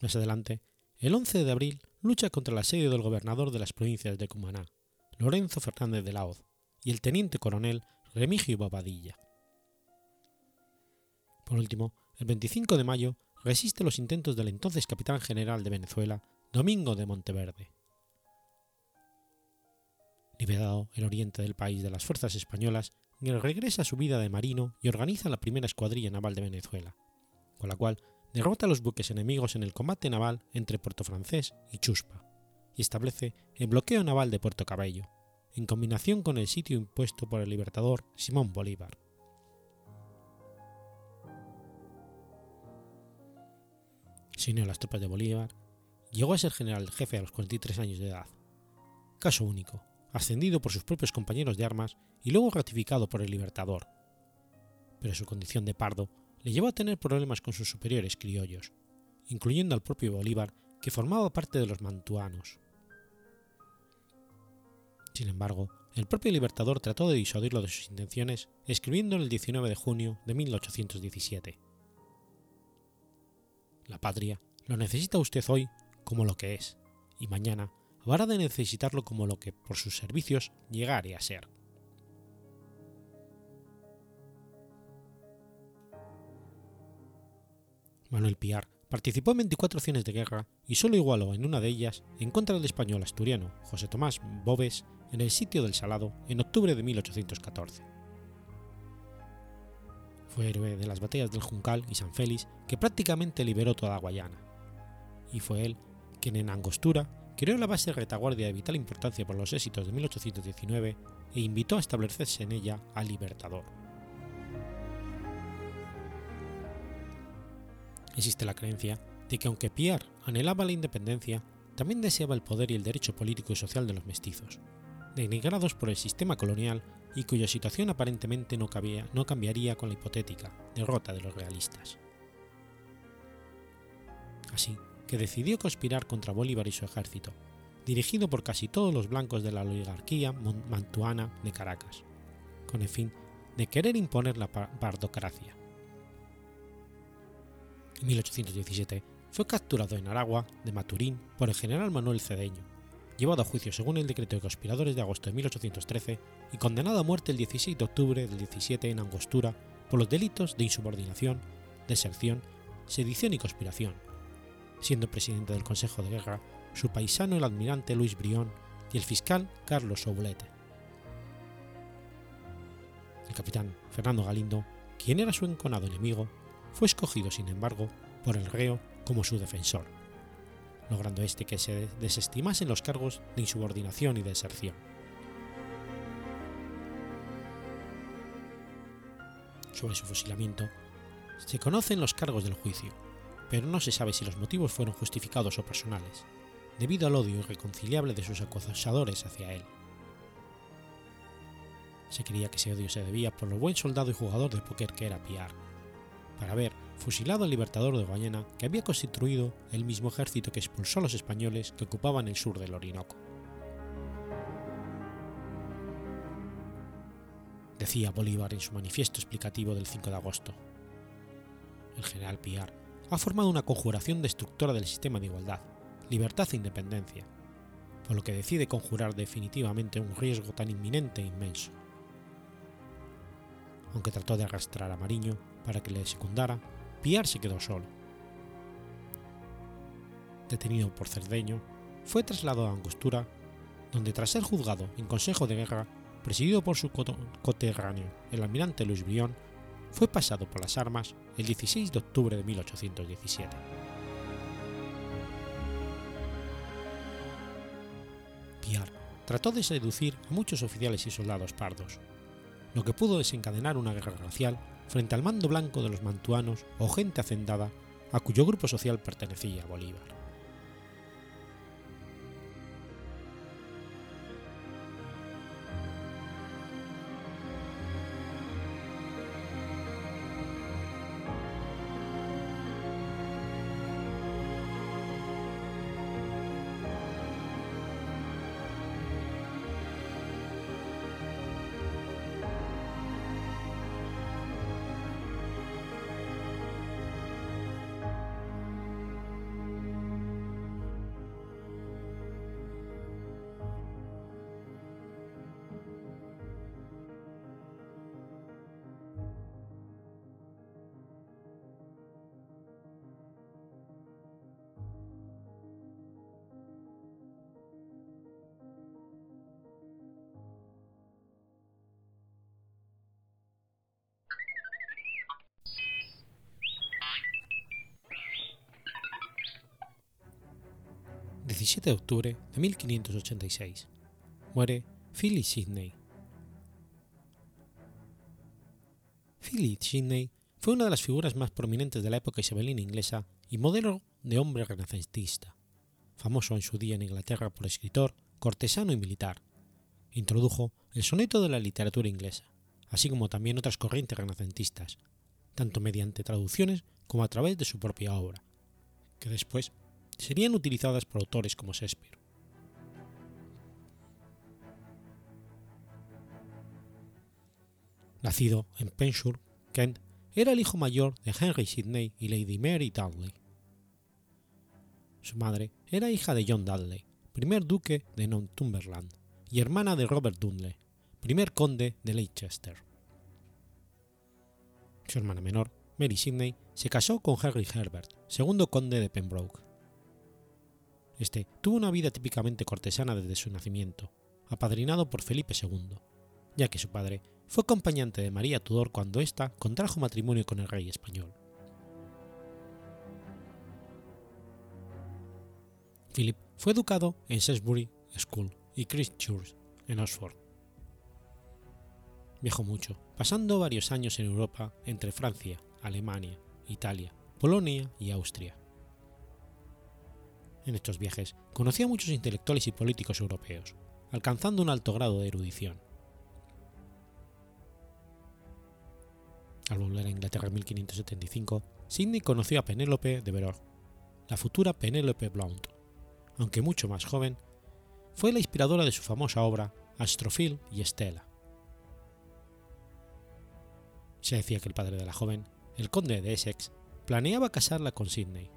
Más adelante, el 11 de abril, lucha contra el asedio del gobernador de las provincias de Cumaná, Lorenzo Fernández de Laoz, y el teniente coronel Remigio Bobadilla. Por último, el 25 de mayo, resiste los intentos del entonces capitán general de Venezuela, Domingo de Monteverde. Liberado el oriente del país de las fuerzas españolas, regresa a su vida de marino y organiza la primera escuadrilla naval de Venezuela, con la cual derrota a los buques enemigos en el combate naval entre Puerto Francés y Chuspa, y establece el bloqueo naval de Puerto Cabello, en combinación con el sitio impuesto por el libertador Simón Bolívar. se a las tropas de Bolívar, llegó a ser general jefe a los 43 años de edad. Caso único, ascendido por sus propios compañeros de armas y luego ratificado por el Libertador. Pero su condición de pardo le llevó a tener problemas con sus superiores criollos, incluyendo al propio Bolívar, que formaba parte de los mantuanos. Sin embargo, el propio Libertador trató de disuadirlo de sus intenciones escribiendo el 19 de junio de 1817 la patria lo necesita usted hoy como lo que es, y mañana habrá de necesitarlo como lo que por sus servicios llegare a ser. Manuel Piar participó en 24 acciones de guerra y solo igualó en una de ellas en contra del español asturiano José Tomás Bobes en el sitio del Salado en octubre de 1814 fue héroe de las batallas del Juncal y San Félix que prácticamente liberó toda Guayana. Y fue él quien en Angostura creó la base de retaguardia de vital importancia por los éxitos de 1819 e invitó a establecerse en ella al Libertador. Existe la creencia de que aunque Pierre anhelaba la independencia, también deseaba el poder y el derecho político y social de los mestizos, denigrados por el sistema colonial y cuya situación aparentemente no, cambiaría con la hipotética derrota de los realistas. Así que decidió conspirar contra Bolívar y su ejército, dirigido por casi todos los blancos de la oligarquía mantuana de Caracas, con el fin de querer imponer la pardocracia. En 1817 fue capturado en Aragua de Maturín por el general Manuel Cedeño, llevado a juicio según el decreto de conspiradores de agosto de 1813 y condenado a muerte el 16 de octubre del 17 en Angostura por los delitos de insubordinación, deserción, sedición y conspiración, siendo presidente del Consejo de Guerra su paisano el almirante Luis Brión y el fiscal Carlos Soulete. El capitán Fernando Galindo, quien era su enconado enemigo, fue escogido, sin embargo, por el reo como su defensor logrando este que se desestimasen los cargos de insubordinación y deserción. Sobre su fusilamiento, Se conocen los cargos del juicio, pero no se sabe si los motivos fueron justificados o personales, debido al odio irreconciliable de sus acosadores hacia él. Se creía que ese odio se debía por lo buen soldado y jugador de póker que era Pierre, para haber fusilado al libertador de Guayana que había constituido el mismo ejército que expulsó a los españoles que ocupaban el sur del Orinoco. Decía Bolívar en su manifiesto explicativo del 5 de agosto. El general Piar ha formado una conjuración destructora del sistema de igualdad, libertad e independencia, por lo que decide conjurar definitivamente un riesgo tan inminente e inmenso. Aunque trató de arrastrar a Mariño para que le secundara, Piar se quedó solo. Detenido por Cerdeño, fue trasladado a Angostura, donde tras ser juzgado en Consejo de Guerra, presidido por su coterráneo, el almirante Luis Brión, fue pasado por las armas el 16 de octubre de 1817. Piar trató de seducir a muchos oficiales y soldados pardos, lo que pudo desencadenar una guerra racial frente al mando blanco de los mantuanos o gente hacendada a cuyo grupo social pertenecía Bolívar. 17 de octubre de 1586. Muere Philip Sidney. Philip Sidney fue una de las figuras más prominentes de la época isabelina inglesa y modelo de hombre renacentista, famoso en su día en Inglaterra por escritor, cortesano y militar. Introdujo el soneto de la literatura inglesa, así como también otras corrientes renacentistas, tanto mediante traducciones como a través de su propia obra, que después serían utilizadas por autores como Shakespeare. Nacido en Penshurst, Kent, era el hijo mayor de Henry Sidney y Lady Mary Dudley. Su madre era hija de John Dudley, primer duque de Northumberland, y hermana de Robert Dudley, primer conde de Leicester. Su hermana menor, Mary Sidney, se casó con Henry Herbert, segundo conde de Pembroke. Este tuvo una vida típicamente cortesana desde su nacimiento, apadrinado por Felipe II, ya que su padre fue acompañante de María Tudor cuando ésta contrajo matrimonio con el rey español. Philip fue educado en Salisbury School y Christ Church en Oxford. Viajó mucho, pasando varios años en Europa entre Francia, Alemania, Italia, Polonia y Austria. En estos viajes conoció a muchos intelectuales y políticos europeos, alcanzando un alto grado de erudición. Al volver a Inglaterra en 1575, Sidney conoció a Penélope de Veror, la futura Penélope Blount, aunque mucho más joven, fue la inspiradora de su famosa obra Astrophil y Estela. Se decía que el padre de la joven, el conde de Essex, planeaba casarla con Sidney.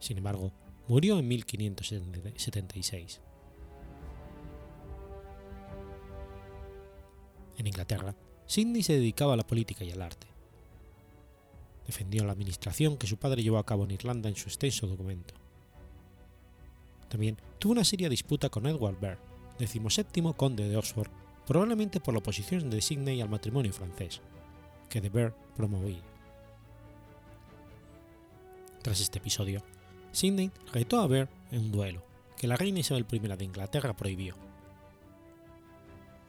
Sin embargo, Murió en 1576. En Inglaterra, Sidney se dedicaba a la política y al arte. Defendió la administración que su padre llevó a cabo en Irlanda en su extenso documento. También tuvo una seria disputa con Edward Burr, decimoséptimo conde de Oxford, probablemente por la oposición de Sidney al matrimonio francés, que de Burr promovía. Tras este episodio, Sidney retó a Ver en un duelo, que la reina Isabel I de Inglaterra prohibió.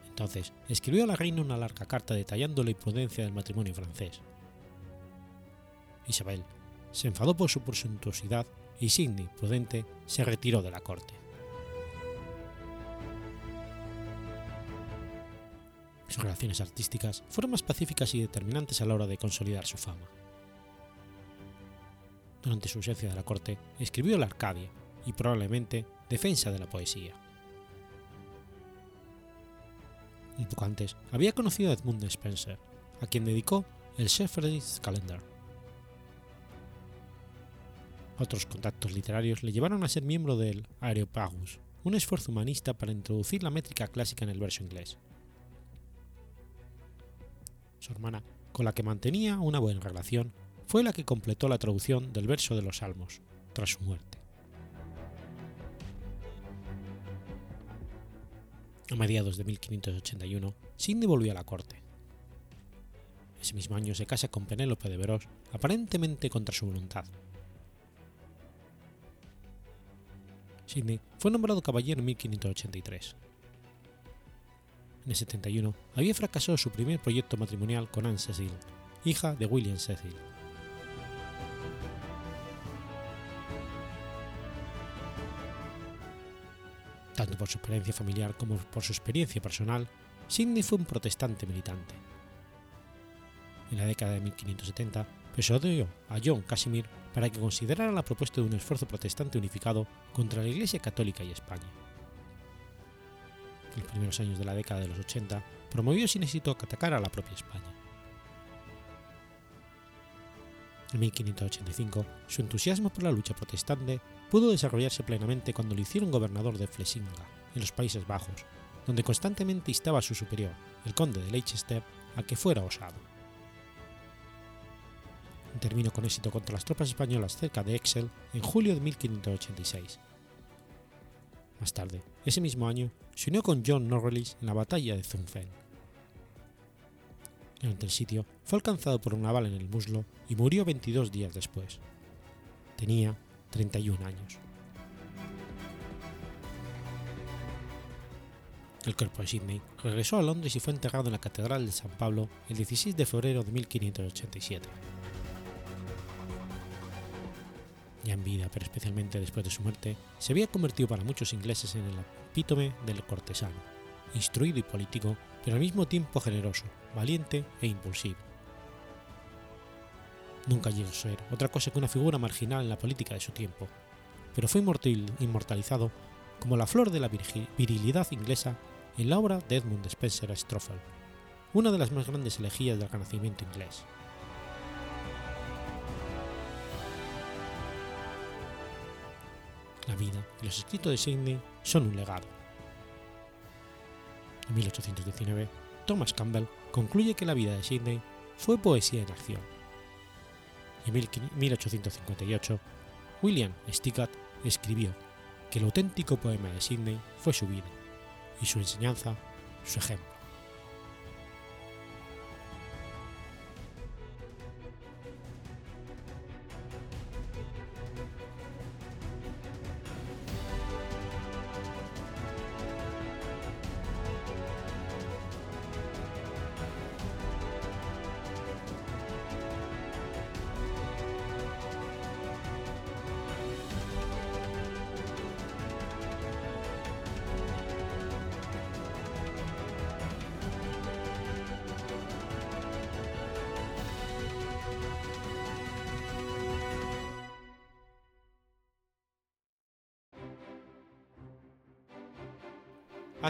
Entonces escribió a la reina una larga carta detallando la imprudencia del matrimonio francés. Isabel, se enfadó por su presuntuosidad y Sidney, prudente, se retiró de la corte. Sus relaciones artísticas fueron más pacíficas y determinantes a la hora de consolidar su fama. Durante su ausencia de la corte, escribió la Arcadia y probablemente Defensa de la Poesía. Un poco antes, había conocido a Edmund Spencer, a quien dedicó el Shepherd's Calendar. Otros contactos literarios le llevaron a ser miembro del Areopagus, un esfuerzo humanista para introducir la métrica clásica en el verso inglés. Su hermana, con la que mantenía una buena relación, fue la que completó la traducción del verso de los Salmos, tras su muerte. A mediados de 1581, Sidney volvió a la corte. Ese mismo año se casa con Penélope de Veros, aparentemente contra su voluntad. Sidney fue nombrado caballero en 1583. En el 71 había fracasado su primer proyecto matrimonial con Anne Cecil, hija de William Cecil. Por su experiencia familiar como por su experiencia personal, Sidney fue un protestante militante. En la década de 1570 persuadió a John Casimir para que considerara la propuesta de un esfuerzo protestante unificado contra la Iglesia Católica y España. En los primeros años de la década de los 80 promovió sin éxito atacar a la propia España. En 1585, su entusiasmo por la lucha protestante pudo desarrollarse plenamente cuando lo hicieron gobernador de Flesinga, en los Países Bajos, donde constantemente instaba a su superior, el conde de Leicester, a que fuera osado. Intervino con éxito contra las tropas españolas cerca de Excel en julio de 1586. Más tarde, ese mismo año, se unió con John Norreys en la batalla de Zunfen. Durante el sitio, fue alcanzado por una bala en el muslo y murió 22 días después. Tenía 31 años. El cuerpo de Sidney regresó a Londres y fue enterrado en la Catedral de San Pablo el 16 de febrero de 1587. Ya en vida, pero especialmente después de su muerte, se había convertido para muchos ingleses en el epítome del cortesano, instruido y político, pero al mismo tiempo generoso, valiente e impulsivo. Nunca llegó a ser otra cosa que una figura marginal en la política de su tiempo, pero fue inmortalizado como la flor de la virilidad inglesa en la obra de Edmund Spencer Stroffel, una de las más grandes elegías del Renacimiento inglés. La vida y los escritos de Sidney son un legado. En 1819, Thomas Campbell concluye que la vida de Sidney fue poesía en acción. En 1858, William Stiggett escribió que el auténtico poema de Sidney fue su vida y su enseñanza su ejemplo.